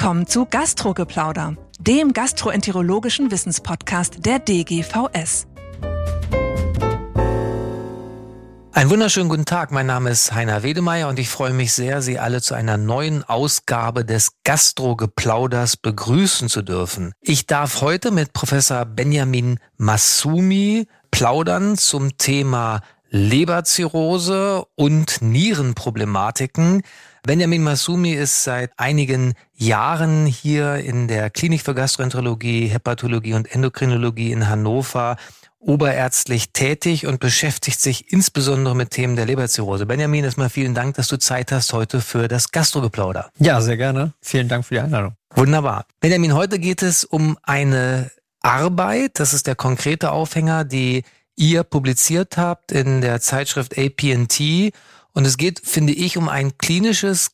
willkommen zu Gastrogeplauder, dem gastroenterologischen Wissenspodcast der DGVS. Einen wunderschönen guten Tag. Mein Name ist Heiner Wedemeyer und ich freue mich sehr, Sie alle zu einer neuen Ausgabe des Gastrogeplauders begrüßen zu dürfen. Ich darf heute mit Professor Benjamin Masumi plaudern zum Thema Leberzirrhose und Nierenproblematiken. Benjamin Masumi ist seit einigen Jahren hier in der Klinik für Gastroenterologie, Hepatologie und Endokrinologie in Hannover oberärztlich tätig und beschäftigt sich insbesondere mit Themen der Leberzirrhose. Benjamin, erstmal vielen Dank, dass du Zeit hast heute für das Gastrogeplauder. Ja, sehr gerne. Vielen Dank für die Einladung. Wunderbar. Benjamin, heute geht es um eine Arbeit, das ist der konkrete Aufhänger, die ihr publiziert habt in der Zeitschrift APNT und es geht, finde ich, um ein klinisches,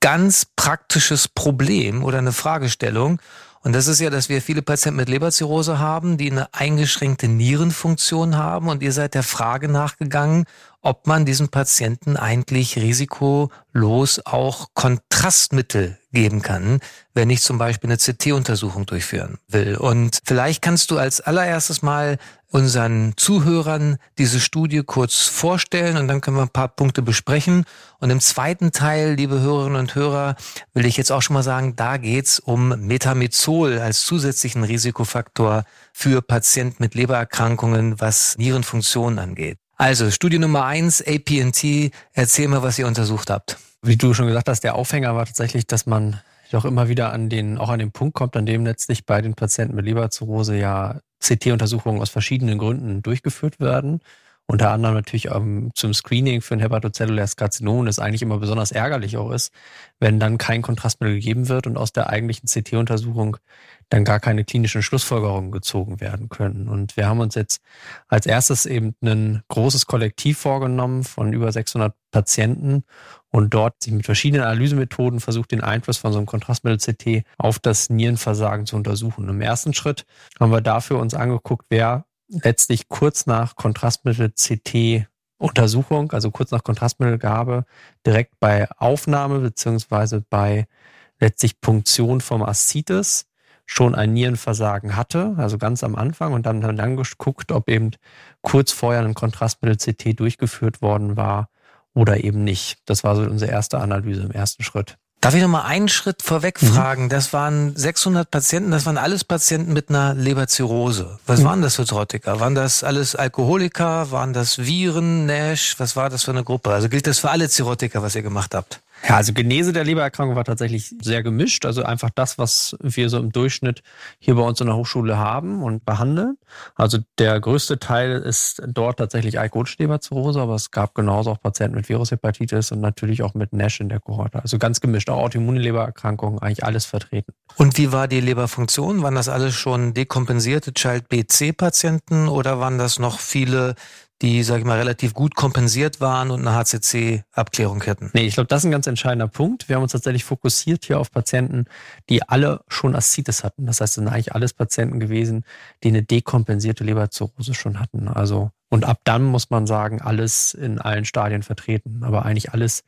ganz praktisches Problem oder eine Fragestellung. Und das ist ja, dass wir viele Patienten mit Leberzirrhose haben, die eine eingeschränkte Nierenfunktion haben. Und ihr seid der Frage nachgegangen, ob man diesen Patienten eigentlich risikolos auch Kontrastmittel geben kann, wenn ich zum Beispiel eine CT-Untersuchung durchführen will. Und vielleicht kannst du als allererstes mal unseren Zuhörern diese Studie kurz vorstellen und dann können wir ein paar Punkte besprechen. Und im zweiten Teil, liebe Hörerinnen und Hörer, will ich jetzt auch schon mal sagen, da geht's um Metamizol als zusätzlichen Risikofaktor für Patienten mit Lebererkrankungen, was Nierenfunktion angeht. Also Studie Nummer eins, APNT, erzähl mal, was ihr untersucht habt. Wie du schon gesagt hast, der Aufhänger war tatsächlich, dass man doch immer wieder an den, auch an den Punkt kommt, an dem letztlich bei den Patienten mit Leberzirrhose ja CT-Untersuchungen aus verschiedenen Gründen durchgeführt werden. Unter anderem natürlich ähm, zum Screening für ein hepatozelluläres Karzinom, das eigentlich immer besonders ärgerlich auch ist, wenn dann kein Kontrastmittel gegeben wird und aus der eigentlichen CT-Untersuchung dann gar keine klinischen Schlussfolgerungen gezogen werden können. Und wir haben uns jetzt als erstes eben ein großes Kollektiv vorgenommen von über 600 Patienten und dort sich mit verschiedenen Analysemethoden versucht, den Einfluss von so einem Kontrastmittel-CT auf das Nierenversagen zu untersuchen. Im ersten Schritt haben wir dafür uns angeguckt, wer letztlich kurz nach Kontrastmittel-CT Untersuchung, also kurz nach Kontrastmittelgabe, direkt bei Aufnahme beziehungsweise bei letztlich Punktion vom Aszites schon ein Nierenversagen hatte, also ganz am Anfang und dann, dann geguckt, ob eben kurz vorher ein Kontrastmittel-CT durchgeführt worden war oder eben nicht. Das war so unsere erste Analyse im ersten Schritt. Darf ich noch mal einen Schritt vorweg mhm. fragen? Das waren 600 Patienten, das waren alles Patienten mit einer Leberzirrhose. Was mhm. waren das für Trottiker? Waren das alles Alkoholiker? Waren das Viren, Nash? Was war das für eine Gruppe? Also gilt das für alle Zirrhotiker, was ihr gemacht habt? Ja, also Genese der Lebererkrankung war tatsächlich sehr gemischt. Also einfach das, was wir so im Durchschnitt hier bei uns in der Hochschule haben und behandeln. Also der größte Teil ist dort tatsächlich alkoholische Leberzirrhose, aber es gab genauso auch Patienten mit Virushepatitis und natürlich auch mit NASH in der Kohorte. Also ganz gemischt, auch Autoimmune Lebererkrankungen, eigentlich alles vertreten. Und wie war die Leberfunktion? Waren das alles schon dekompensierte Child-BC-Patienten oder waren das noch viele, die, sage ich mal, relativ gut kompensiert waren und eine HCC-Abklärung hätten. Nee, ich glaube, das ist ein ganz entscheidender Punkt. Wir haben uns tatsächlich fokussiert hier auf Patienten, die alle schon Aszites hatten. Das heißt, es sind eigentlich alles Patienten gewesen, die eine dekompensierte Leberzirrhose schon hatten. Also, und ab dann muss man sagen, alles in allen Stadien vertreten, aber eigentlich alles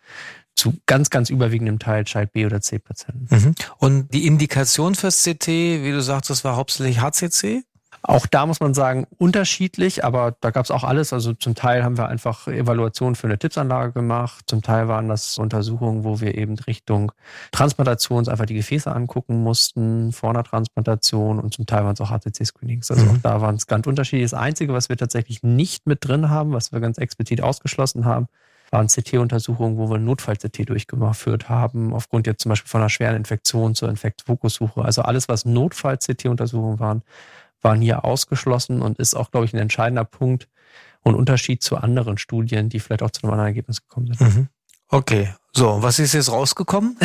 zu ganz, ganz überwiegendem Teil Child B oder C Patienten. Mhm. Und die Indikation fürs CT, wie du sagst, das war hauptsächlich HCC? Auch da muss man sagen, unterschiedlich, aber da gab es auch alles. Also zum Teil haben wir einfach Evaluationen für eine Tippsanlage gemacht, zum Teil waren das Untersuchungen, wo wir eben Richtung Transplantation einfach die Gefäße angucken mussten, vor einer Transplantation und zum Teil waren es auch HCC-Screenings. Also mhm. auch da waren es ganz unterschiedlich. Das Einzige, was wir tatsächlich nicht mit drin haben, was wir ganz explizit ausgeschlossen haben, waren CT-Untersuchungen, wo wir Notfall-CT durchgeführt haben, aufgrund jetzt zum Beispiel von einer schweren Infektion zur Infektfokussuche. Also alles, was Notfall-CT-Untersuchungen waren, waren hier ausgeschlossen und ist auch, glaube ich, ein entscheidender Punkt und Unterschied zu anderen Studien, die vielleicht auch zu einem anderen Ergebnis gekommen sind. Mhm. Okay, so, was ist jetzt rausgekommen?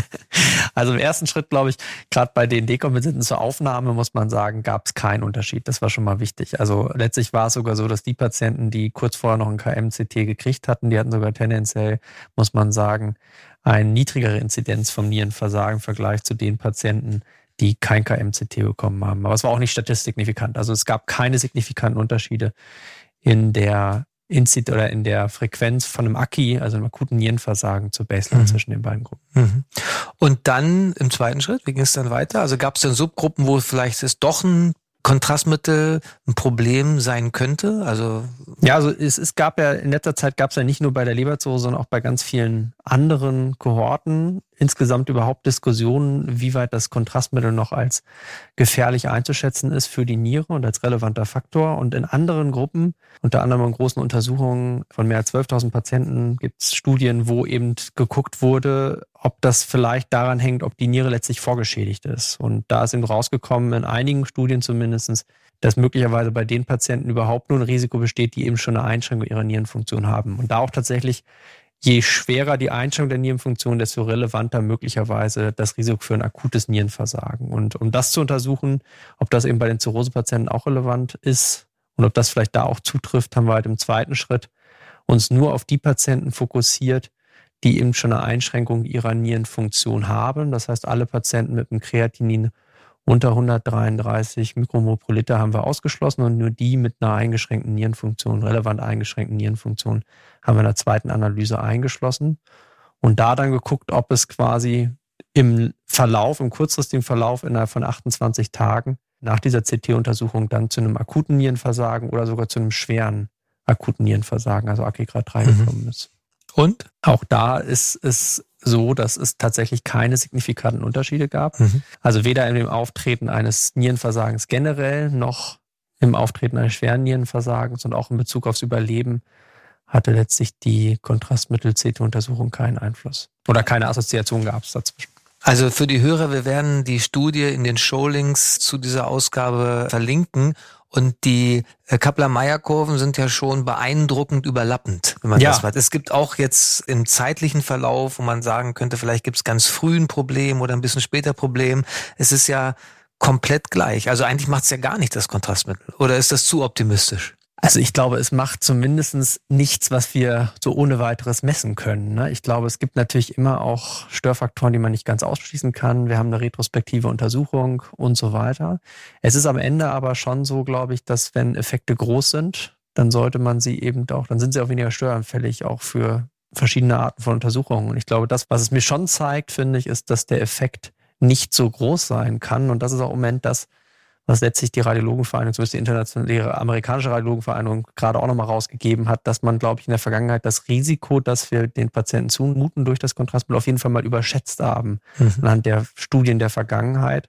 also im ersten Schritt, glaube ich, gerade bei den Dekompensenten zur Aufnahme, muss man sagen, gab es keinen Unterschied. Das war schon mal wichtig. Also letztlich war es sogar so, dass die Patienten, die kurz vorher noch ein KMCT gekriegt hatten, die hatten sogar tendenziell, muss man sagen, eine niedrigere Inzidenz vom Nierenversagen im Vergleich zu den Patienten, die kein KMCT bekommen haben. Aber es war auch nicht statistiksignifikant. Also es gab keine signifikanten Unterschiede in der Inzid oder in der Frequenz von einem AKI, also einem akuten Nierenversagen zur Baseline mhm. zwischen den beiden Gruppen. Mhm. Und dann im zweiten Schritt, wie ging es dann weiter? Also gab es dann Subgruppen, wo vielleicht es doch ein Kontrastmittel ein Problem sein könnte? Also ja, also es, es gab ja in letzter Zeit gab es ja nicht nur bei der Leberzirrhose, sondern auch bei ganz vielen anderen Kohorten insgesamt überhaupt Diskussionen, wie weit das Kontrastmittel noch als gefährlich einzuschätzen ist für die Niere und als relevanter Faktor. Und in anderen Gruppen, unter anderem in großen Untersuchungen von mehr als 12.000 Patienten, gibt es Studien, wo eben geguckt wurde, ob das vielleicht daran hängt, ob die Niere letztlich vorgeschädigt ist. Und da ist eben rausgekommen, in einigen Studien zumindestens, dass möglicherweise bei den Patienten überhaupt nur ein Risiko besteht, die eben schon eine Einschränkung ihrer Nierenfunktion haben. Und da auch tatsächlich je schwerer die Einschränkung der Nierenfunktion, desto relevanter möglicherweise das Risiko für ein akutes Nierenversagen. Und um das zu untersuchen, ob das eben bei den Zirrhosepatienten auch relevant ist und ob das vielleicht da auch zutrifft, haben wir halt im zweiten Schritt uns nur auf die Patienten fokussiert, die eben schon eine Einschränkung ihrer Nierenfunktion haben. Das heißt, alle Patienten mit einem Kreatinin unter 133 Mikromol pro Liter haben wir ausgeschlossen und nur die mit einer eingeschränkten Nierenfunktion, relevant eingeschränkten Nierenfunktion, haben wir in der zweiten Analyse eingeschlossen und da dann geguckt, ob es quasi im Verlauf, im kurzfristigen Verlauf innerhalb von 28 Tagen nach dieser CT-Untersuchung dann zu einem akuten Nierenversagen oder sogar zu einem schweren akuten Nierenversagen, also AKG Grad 3 mhm. gekommen ist. Und auch da ist es so, dass es tatsächlich keine signifikanten Unterschiede gab. Mhm. Also weder in dem Auftreten eines Nierenversagens generell noch im Auftreten eines schweren Nierenversagens und auch in Bezug aufs Überleben hatte letztlich die Kontrastmittel-CT-Untersuchung keinen Einfluss. Oder keine Assoziation gab es dazwischen. Also für die Hörer, wir werden die Studie in den Showlinks zu dieser Ausgabe verlinken. Und die äh, Kaplan-Meier-Kurven sind ja schon beeindruckend überlappend, wenn man ja. das macht. Es gibt auch jetzt im zeitlichen Verlauf, wo man sagen könnte, vielleicht gibt es ganz früh ein Problem oder ein bisschen später Problem. Es ist ja komplett gleich. Also eigentlich macht es ja gar nicht das Kontrastmittel. Oder ist das zu optimistisch? Also ich glaube, es macht zumindest nichts, was wir so ohne weiteres messen können. Ne? Ich glaube, es gibt natürlich immer auch Störfaktoren, die man nicht ganz ausschließen kann. Wir haben eine retrospektive Untersuchung und so weiter. Es ist am Ende aber schon so, glaube ich, dass wenn Effekte groß sind, dann sollte man sie eben auch, dann sind sie auch weniger störanfällig, auch für verschiedene Arten von Untersuchungen. Und ich glaube, das, was es mir schon zeigt, finde ich, ist, dass der Effekt nicht so groß sein kann. Und das ist auch im Moment das, was letztlich die Radiologenvereinigung, zumindest die internationale amerikanische Radiologenvereinigung gerade auch nochmal rausgegeben hat, dass man, glaube ich, in der Vergangenheit das Risiko, das wir den Patienten zumuten durch das Kontrastmittel auf jeden Fall mal überschätzt haben, mhm. anhand der Studien der Vergangenheit.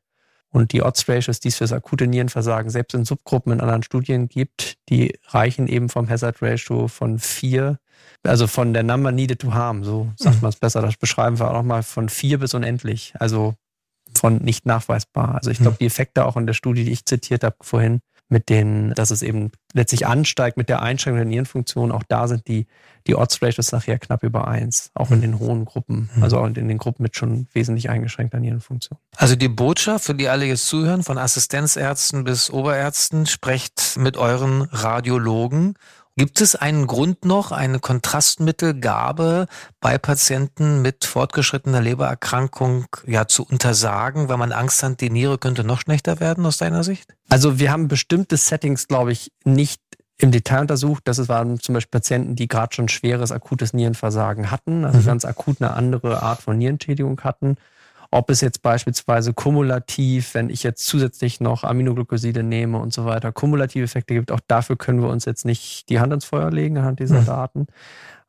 Und die Odds-Ratios, die es für das akute Nierenversagen selbst in Subgruppen in anderen Studien gibt, die reichen eben vom Hazard-Ratio von vier, also von der Number needed to harm, so sagt mhm. man es besser, das beschreiben wir auch nochmal von vier bis unendlich. Also von nicht nachweisbar. Also ich glaube, hm. die Effekte auch in der Studie, die ich zitiert habe vorhin, mit denen, dass es eben letztlich ansteigt mit der Einschränkung der Nierenfunktion, auch da sind die, die Odds-Ratios nachher knapp über eins, auch in hm. den hohen Gruppen, hm. also auch in den Gruppen mit schon wesentlich eingeschränkter Nierenfunktion. Also die Botschaft, für die alle jetzt zuhören, von Assistenzärzten bis Oberärzten, sprecht mit euren Radiologen Gibt es einen Grund noch, eine Kontrastmittelgabe bei Patienten mit fortgeschrittener Lebererkrankung ja zu untersagen, weil man Angst hat, die Niere könnte noch schlechter werden aus deiner Sicht? Also wir haben bestimmte Settings, glaube ich, nicht im Detail untersucht. Das waren zum Beispiel Patienten, die gerade schon schweres akutes Nierenversagen hatten, also mhm. ganz akut eine andere Art von Nierenschädigung hatten. Ob es jetzt beispielsweise kumulativ, wenn ich jetzt zusätzlich noch Aminoglycoside nehme und so weiter, kumulative Effekte gibt, auch dafür können wir uns jetzt nicht die Hand ins Feuer legen anhand dieser mhm. Daten.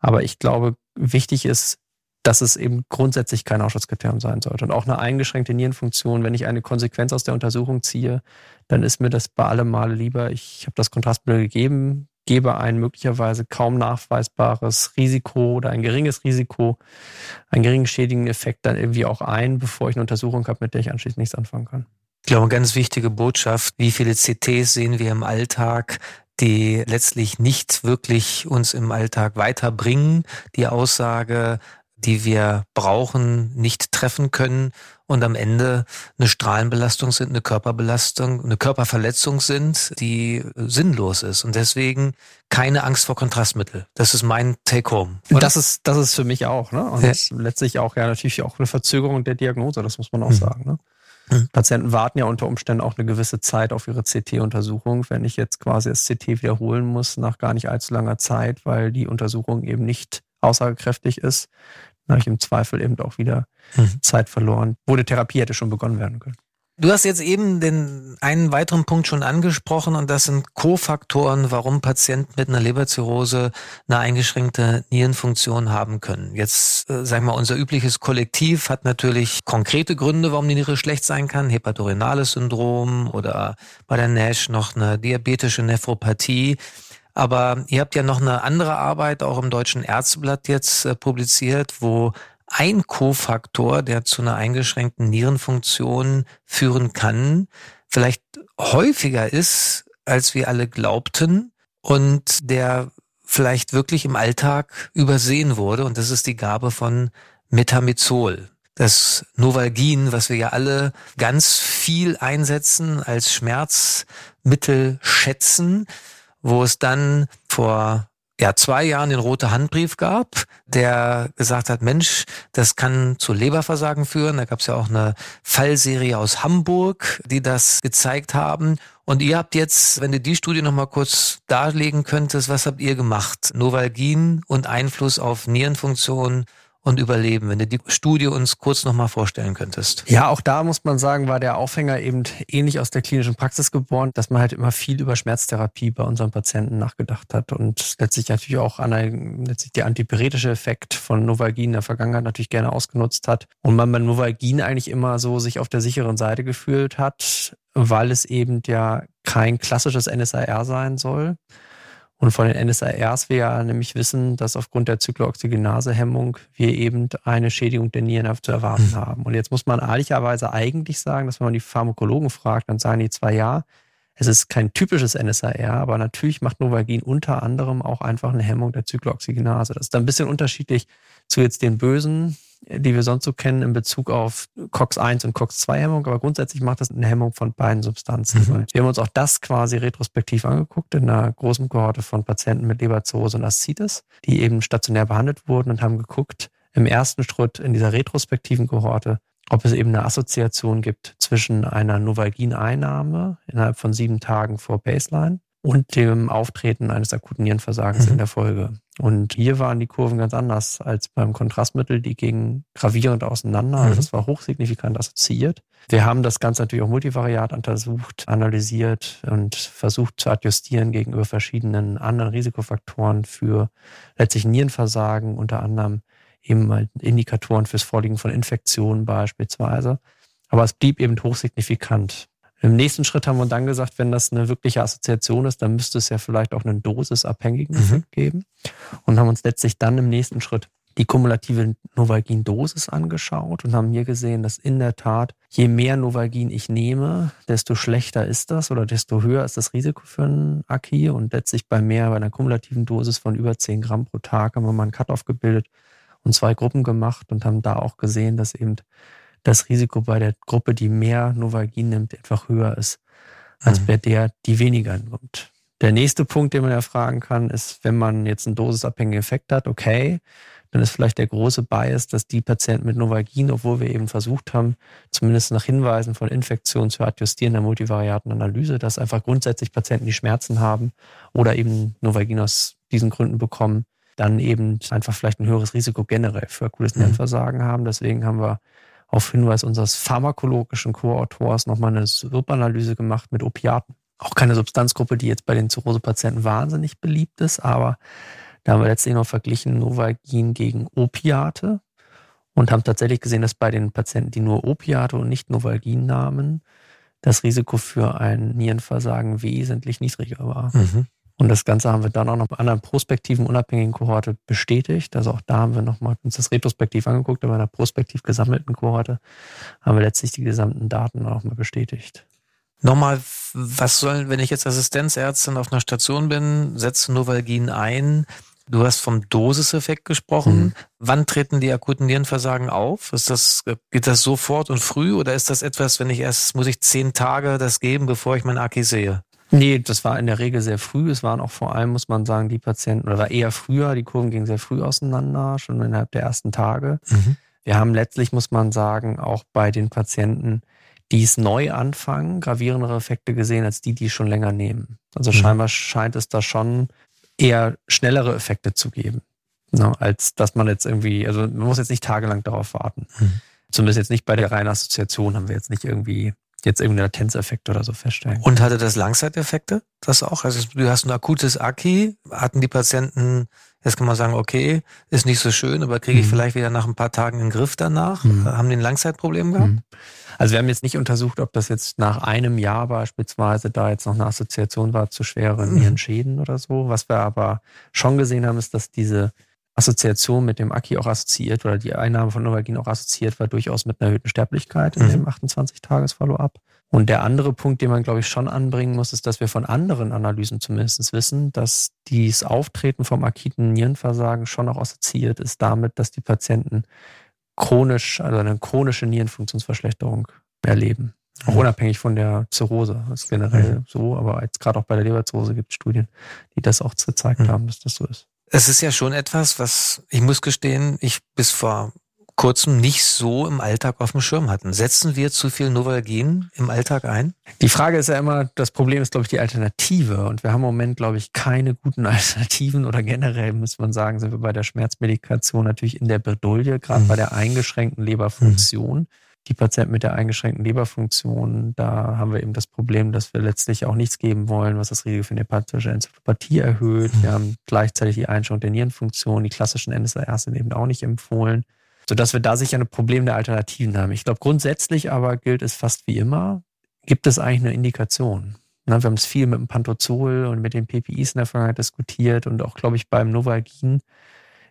Aber ich glaube, wichtig ist, dass es eben grundsätzlich kein Ausschlusskriterium sein sollte. Und auch eine eingeschränkte Nierenfunktion, wenn ich eine Konsequenz aus der Untersuchung ziehe, dann ist mir das bei allem Male lieber, ich habe das Kontrastmittel gegeben, gebe ein möglicherweise kaum nachweisbares Risiko oder ein geringes Risiko, einen geringen schädigenden Effekt dann irgendwie auch ein, bevor ich eine Untersuchung habe, mit der ich anschließend nichts anfangen kann. Ich glaube, eine ganz wichtige Botschaft, wie viele CTs sehen wir im Alltag, die letztlich nicht wirklich uns im Alltag weiterbringen. Die Aussage, die wir brauchen, nicht treffen können und am Ende eine Strahlenbelastung sind, eine Körperbelastung, eine Körperverletzung sind, die sinnlos ist. Und deswegen keine Angst vor Kontrastmittel. Das ist mein Take-Home. Das ist, das ist für mich auch, ne? Und ja. letztlich auch ja natürlich auch eine Verzögerung der Diagnose, das muss man auch mhm. sagen. Ne? Mhm. Patienten warten ja unter Umständen auch eine gewisse Zeit auf ihre CT-Untersuchung. Wenn ich jetzt quasi das CT wiederholen muss nach gar nicht allzu langer Zeit, weil die Untersuchung eben nicht aussagekräftig ist, dann habe ich im Zweifel eben auch wieder mhm. Zeit verloren, wo die Therapie hätte schon begonnen werden können. Du hast jetzt eben den einen weiteren Punkt schon angesprochen und das sind Kofaktoren, warum Patienten mit einer Leberzirrhose eine eingeschränkte Nierenfunktion haben können. Jetzt, äh, sagen wir mal, unser übliches Kollektiv hat natürlich konkrete Gründe, warum die Niere schlecht sein kann. Hepatorenales Syndrom oder bei der NASH noch eine diabetische Nephropathie. Aber ihr habt ja noch eine andere Arbeit auch im Deutschen Ärzteblatt jetzt äh, publiziert, wo ein Kofaktor, der zu einer eingeschränkten Nierenfunktion führen kann, vielleicht häufiger ist, als wir alle glaubten und der vielleicht wirklich im Alltag übersehen wurde. Und das ist die Gabe von Metamizol. Das Novalgin, was wir ja alle ganz viel einsetzen als Schmerzmittel schätzen, wo es dann vor ja, zwei Jahren den rote Handbrief gab, der gesagt hat, Mensch, das kann zu Leberversagen führen. Da gab es ja auch eine Fallserie aus Hamburg, die das gezeigt haben. Und ihr habt jetzt, wenn du die Studie nochmal kurz darlegen könntest, was habt ihr gemacht? Novalgin und Einfluss auf Nierenfunktion und Überleben, wenn du die Studie uns kurz nochmal vorstellen könntest. Ja, auch da muss man sagen, war der Aufhänger eben ähnlich aus der klinischen Praxis geboren, dass man halt immer viel über Schmerztherapie bei unseren Patienten nachgedacht hat und letztlich natürlich auch an ein, letztlich der antipyretische Effekt von Novalgin in der Vergangenheit natürlich gerne ausgenutzt hat und man bei Novalgin eigentlich immer so sich auf der sicheren Seite gefühlt hat, weil es eben ja kein klassisches NSAR sein soll, und von den NSARs wir ja nämlich wissen, dass aufgrund der Zyklooxygenase-Hemmung wir eben eine Schädigung der Nieren zu erwarten mhm. haben. Und jetzt muss man ehrlicherweise eigentlich sagen, dass wenn man die Pharmakologen fragt, dann sagen die zwar ja, es ist kein typisches NSAR, aber natürlich macht Novagin unter anderem auch einfach eine Hemmung der Zyklooxygenase. Das ist dann ein bisschen unterschiedlich zu jetzt den bösen die wir sonst so kennen in Bezug auf COX-1 und COX-2-Hemmung, aber grundsätzlich macht das eine Hemmung von beiden Substanzen. Mhm. Wir haben uns auch das quasi retrospektiv angeguckt in einer großen Kohorte von Patienten mit Leberzirrhose und Aszites, die eben stationär behandelt wurden und haben geguckt, im ersten Schritt in dieser retrospektiven Kohorte, ob es eben eine Assoziation gibt zwischen einer Novalgin-Einnahme innerhalb von sieben Tagen vor Baseline und dem Auftreten eines akuten Nierenversagens mhm. in der Folge. Und hier waren die Kurven ganz anders als beim Kontrastmittel. Die gingen gravierend auseinander. Also mhm. das war hochsignifikant assoziiert. Wir haben das Ganze natürlich auch multivariat untersucht, analysiert und versucht zu adjustieren gegenüber verschiedenen anderen Risikofaktoren für letztlich Nierenversagen, unter anderem eben mal Indikatoren fürs Vorliegen von Infektionen beispielsweise. Aber es blieb eben hochsignifikant. Im nächsten Schritt haben wir dann gesagt, wenn das eine wirkliche Assoziation ist, dann müsste es ja vielleicht auch einen dosisabhängigen mhm. Effekt geben. Und haben uns letztlich dann im nächsten Schritt die kumulative Novalgin-Dosis angeschaut und haben hier gesehen, dass in der Tat, je mehr Novalgin ich nehme, desto schlechter ist das oder desto höher ist das Risiko für einen Aki. Und letztlich bei mehr, bei einer kumulativen Dosis von über 10 Gramm pro Tag haben wir mal einen Cut-off gebildet und zwei Gruppen gemacht und haben da auch gesehen, dass eben das Risiko bei der Gruppe, die mehr Novagin nimmt, einfach höher ist, als mhm. bei der, die weniger nimmt. Der nächste Punkt, den man ja fragen kann, ist, wenn man jetzt einen dosisabhängigen Effekt hat, okay, dann ist vielleicht der große Bias, dass die Patienten mit Novagin, obwohl wir eben versucht haben, zumindest nach Hinweisen von Infektionen zu adjustieren der multivariaten Analyse, dass einfach grundsätzlich Patienten, die Schmerzen haben oder eben Novagin aus diesen Gründen bekommen, dann eben einfach vielleicht ein höheres Risiko generell für akutes mhm. Nierenversagen haben. Deswegen haben wir auf Hinweis unseres pharmakologischen Co-Autors nochmal eine Subanalyse gemacht mit Opiaten. Auch keine Substanzgruppe, die jetzt bei den Zirrhosepatienten wahnsinnig beliebt ist, aber da haben wir letztlich noch verglichen Novagin gegen Opiate und haben tatsächlich gesehen, dass bei den Patienten, die nur Opiate und nicht Novalgin nahmen, das Risiko für ein Nierenversagen wesentlich niedriger war. Mhm. Und das Ganze haben wir dann auch noch bei einer prospektiven, unabhängigen Kohorte bestätigt. Also auch da haben wir nochmal uns das retrospektiv angeguckt, aber bei einer prospektiv gesammelten Kohorte haben wir letztlich die gesamten Daten auch mal bestätigt. Nochmal, was soll, wenn ich jetzt Assistenzärztin auf einer Station bin, setze Novalgin ein, Du hast vom Dosiseffekt gesprochen. Mhm. Wann treten die akuten Nierenversagen auf? Ist das, geht das sofort und früh oder ist das etwas, wenn ich erst, muss ich zehn Tage das geben, bevor ich mein Aki sehe? Nee, das war in der Regel sehr früh. Es waren auch vor allem, muss man sagen, die Patienten, oder war eher früher, die Kurven gingen sehr früh auseinander, schon innerhalb der ersten Tage. Mhm. Wir haben letztlich, muss man sagen, auch bei den Patienten, die es neu anfangen, gravierendere Effekte gesehen als die, die es schon länger nehmen. Also mhm. scheinbar scheint es da schon eher schnellere Effekte zu geben, ne, als dass man jetzt irgendwie, also man muss jetzt nicht tagelang darauf warten. Mhm. Zumindest jetzt nicht bei der reinen Assoziation haben wir jetzt nicht irgendwie jetzt irgendeinen Latenzeffekt oder so feststellen. Und hatte das Langzeiteffekte? Das auch? Also du hast ein akutes Aki, hatten die Patienten, jetzt kann man sagen, okay, ist nicht so schön, aber kriege ich mhm. vielleicht wieder nach ein paar Tagen einen Griff danach? Mhm. Haben die ein Langzeitproblem gehabt? Mhm. Also wir haben jetzt nicht untersucht, ob das jetzt nach einem Jahr beispielsweise da jetzt noch eine Assoziation war zu schweren mhm. Nierenschäden oder so. Was wir aber schon gesehen haben, ist, dass diese Assoziation mit dem Aki auch assoziiert oder die Einnahme von Novalgin auch assoziiert war durchaus mit einer erhöhten Sterblichkeit in mhm. dem 28-Tages-Follow-up. Und der andere Punkt, den man, glaube ich, schon anbringen muss, ist, dass wir von anderen Analysen zumindest wissen, dass dieses Auftreten vom akuten Nierenversagen schon auch assoziiert ist damit, dass die Patienten chronisch, also eine chronische Nierenfunktionsverschlechterung erleben. Auch mhm. unabhängig von der Zirrhose. Das ist generell mhm. so, aber jetzt gerade auch bei der Leberzirrhose gibt es Studien, die das auch gezeigt mhm. haben, dass das so ist. Es ist ja schon etwas, was ich muss gestehen, ich bis vor kurzem nicht so im Alltag auf dem Schirm hatten. Setzen wir zu viel Novalgin im Alltag ein? Die Frage ist ja immer, das Problem ist, glaube ich, die Alternative. Und wir haben im Moment, glaube ich, keine guten Alternativen oder generell, muss man sagen, sind wir bei der Schmerzmedikation natürlich in der Bredouille, gerade mhm. bei der eingeschränkten Leberfunktion. Mhm. Die Patienten mit der eingeschränkten Leberfunktion, da haben wir eben das Problem, dass wir letztlich auch nichts geben wollen, was das Risiko für eine hepatische Enzephalopathie erhöht. Mhm. Wir haben gleichzeitig die Einschränkung der Nierenfunktion. Die klassischen NSARs sind eben auch nicht empfohlen sodass wir da sicher ein Problem der Alternativen haben. Ich glaube, grundsätzlich aber gilt es fast wie immer, gibt es eigentlich eine Indikation. Wir haben es viel mit dem Pantozol und mit den PPIs in der Vergangenheit diskutiert und auch, glaube ich, beim Novalgin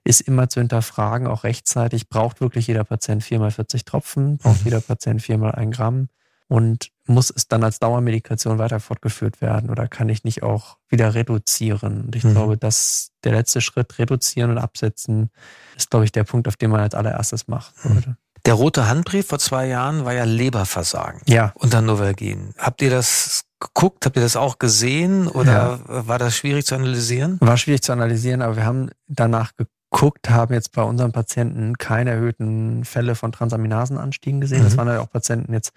ist immer zu hinterfragen, auch rechtzeitig, braucht wirklich jeder Patient viermal 40 Tropfen, braucht mhm. jeder Patient viermal ein Gramm und muss es dann als Dauermedikation weiter fortgeführt werden oder kann ich nicht auch wieder reduzieren? Und ich mhm. glaube, dass der letzte Schritt, reduzieren und absetzen, ist, glaube ich, der Punkt, auf den man als allererstes macht. Mhm. Der rote Handbrief vor zwei Jahren war ja Leberversagen. Ja. Unter Novalgin. Habt ihr das geguckt? Habt ihr das auch gesehen oder ja. war das schwierig zu analysieren? War schwierig zu analysieren, aber wir haben danach geguckt, haben jetzt bei unseren Patienten keine erhöhten Fälle von Transaminasenanstiegen gesehen. Mhm. Das waren ja auch Patienten jetzt,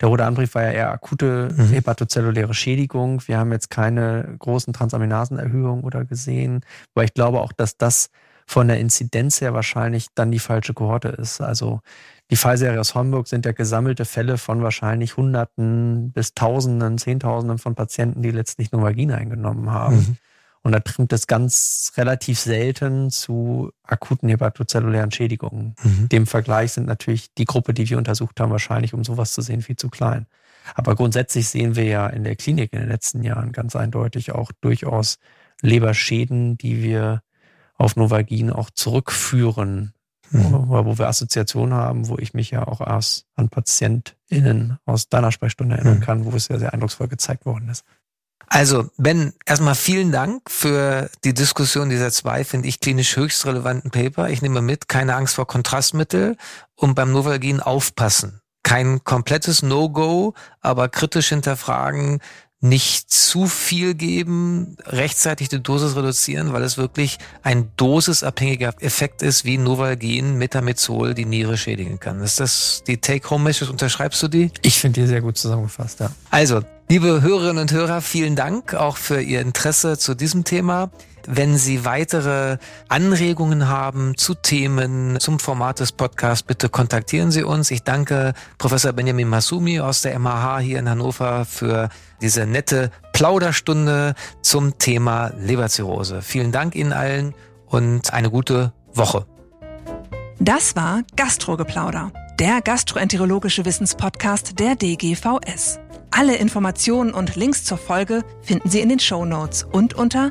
der rote Anbrief war ja eher akute mhm. hepatozelluläre Schädigung. Wir haben jetzt keine großen Transaminasenerhöhungen oder gesehen, weil ich glaube auch, dass das von der Inzidenz her wahrscheinlich dann die falsche Kohorte ist. Also die Fallserie aus Homburg sind ja gesammelte Fälle von wahrscheinlich Hunderten bis Tausenden, Zehntausenden von Patienten, die letztlich Novalgin eingenommen haben. Mhm. Und da trimmt es ganz relativ selten zu akuten hepatozellulären Schädigungen. Mhm. Dem Vergleich sind natürlich die Gruppe, die wir untersucht haben, wahrscheinlich, um sowas zu sehen, viel zu klein. Aber grundsätzlich sehen wir ja in der Klinik in den letzten Jahren ganz eindeutig auch durchaus Leberschäden, die wir auf Novagin auch zurückführen, mhm. wo, wo, wir Assoziationen haben, wo ich mich ja auch erst an PatientInnen aus deiner Sprechstunde erinnern mhm. kann, wo es sehr, sehr eindrucksvoll gezeigt worden ist. Also, Ben, erstmal vielen Dank für die Diskussion dieser zwei, finde ich, klinisch höchst relevanten Paper. Ich nehme mit, keine Angst vor Kontrastmittel und beim Novalgin aufpassen. Kein komplettes No-Go, aber kritisch hinterfragen, nicht zu viel geben, rechtzeitig die Dosis reduzieren, weil es wirklich ein dosisabhängiger Effekt ist, wie Novalgin, Metamizol die Niere schädigen kann. Ist das die Take-Home-Message? Unterschreibst du die? Ich finde die sehr gut zusammengefasst, ja. Also, liebe Hörerinnen und Hörer, vielen Dank auch für Ihr Interesse zu diesem Thema. Wenn Sie weitere Anregungen haben zu Themen, zum Format des Podcasts, bitte kontaktieren Sie uns. Ich danke Professor Benjamin Masumi aus der MH hier in Hannover für diese nette Plauderstunde zum Thema Leberzirrhose. Vielen Dank Ihnen allen und eine gute Woche. Das war Gastrogeplauder, der gastroenterologische Wissenspodcast der DGVS. Alle Informationen und Links zur Folge finden Sie in den Show Notes und unter